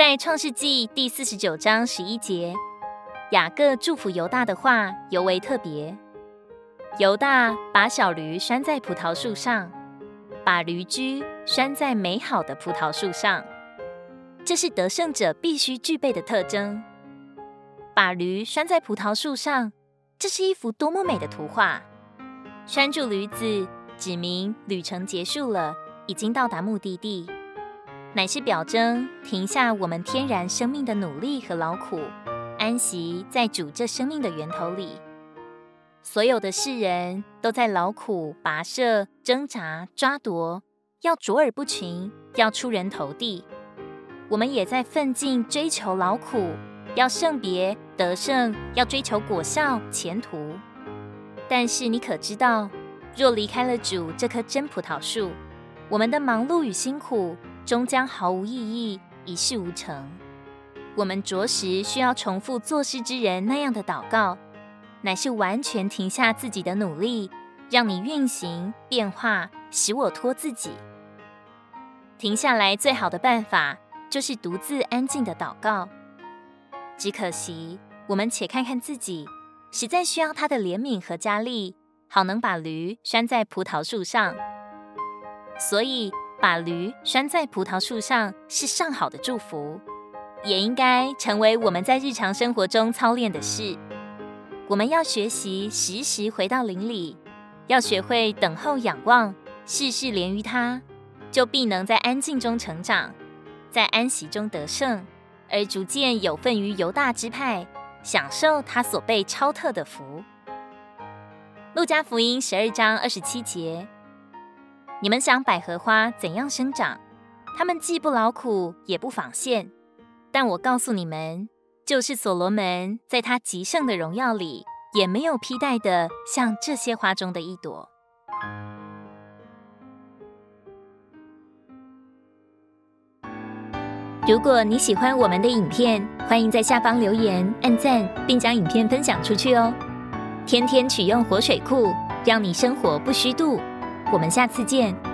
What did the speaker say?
在创世纪第四十九章十一节，雅各祝福犹大的话尤为特别。犹大把小驴拴在葡萄树上，把驴驹拴在美好的葡萄树上，这是得胜者必须具备的特征。把驴拴在葡萄树上，这是一幅多么美的图画！拴住驴子，指明旅程结束了，已经到达目的地，乃是表征停下我们天然生命的努力和劳苦，安息在主这生命的源头里。所有的世人都在劳苦跋涉、挣扎、抓夺，要卓尔不群，要出人头地。我们也在奋进追求劳苦，要圣别得胜，要追求果效前途。但是你可知道，若离开了主这棵真葡萄树，我们的忙碌与辛苦终将毫无意义，一事无成。我们着实需要重复做事之人那样的祷告。乃是完全停下自己的努力，让你运行变化，使我托自己。停下来最好的办法，就是独自安静的祷告。只可惜，我们且看看自己，实在需要他的怜悯和加力，好能把驴拴在葡萄树上。所以，把驴拴在葡萄树上是上好的祝福，也应该成为我们在日常生活中操练的事。我们要学习时时回到林里，要学会等候仰望，事事连于他，就必能在安静中成长，在安息中得胜，而逐渐有份于犹大支派，享受他所被超特的福。路加福音十二章二十七节：你们想百合花怎样生长？它们既不劳苦，也不纺线，但我告诉你们。就是所罗门在他极盛的荣耀里，也没有披戴的像这些花中的一朵。如果你喜欢我们的影片，欢迎在下方留言、按赞，并将影片分享出去哦。天天取用活水库，让你生活不虚度。我们下次见。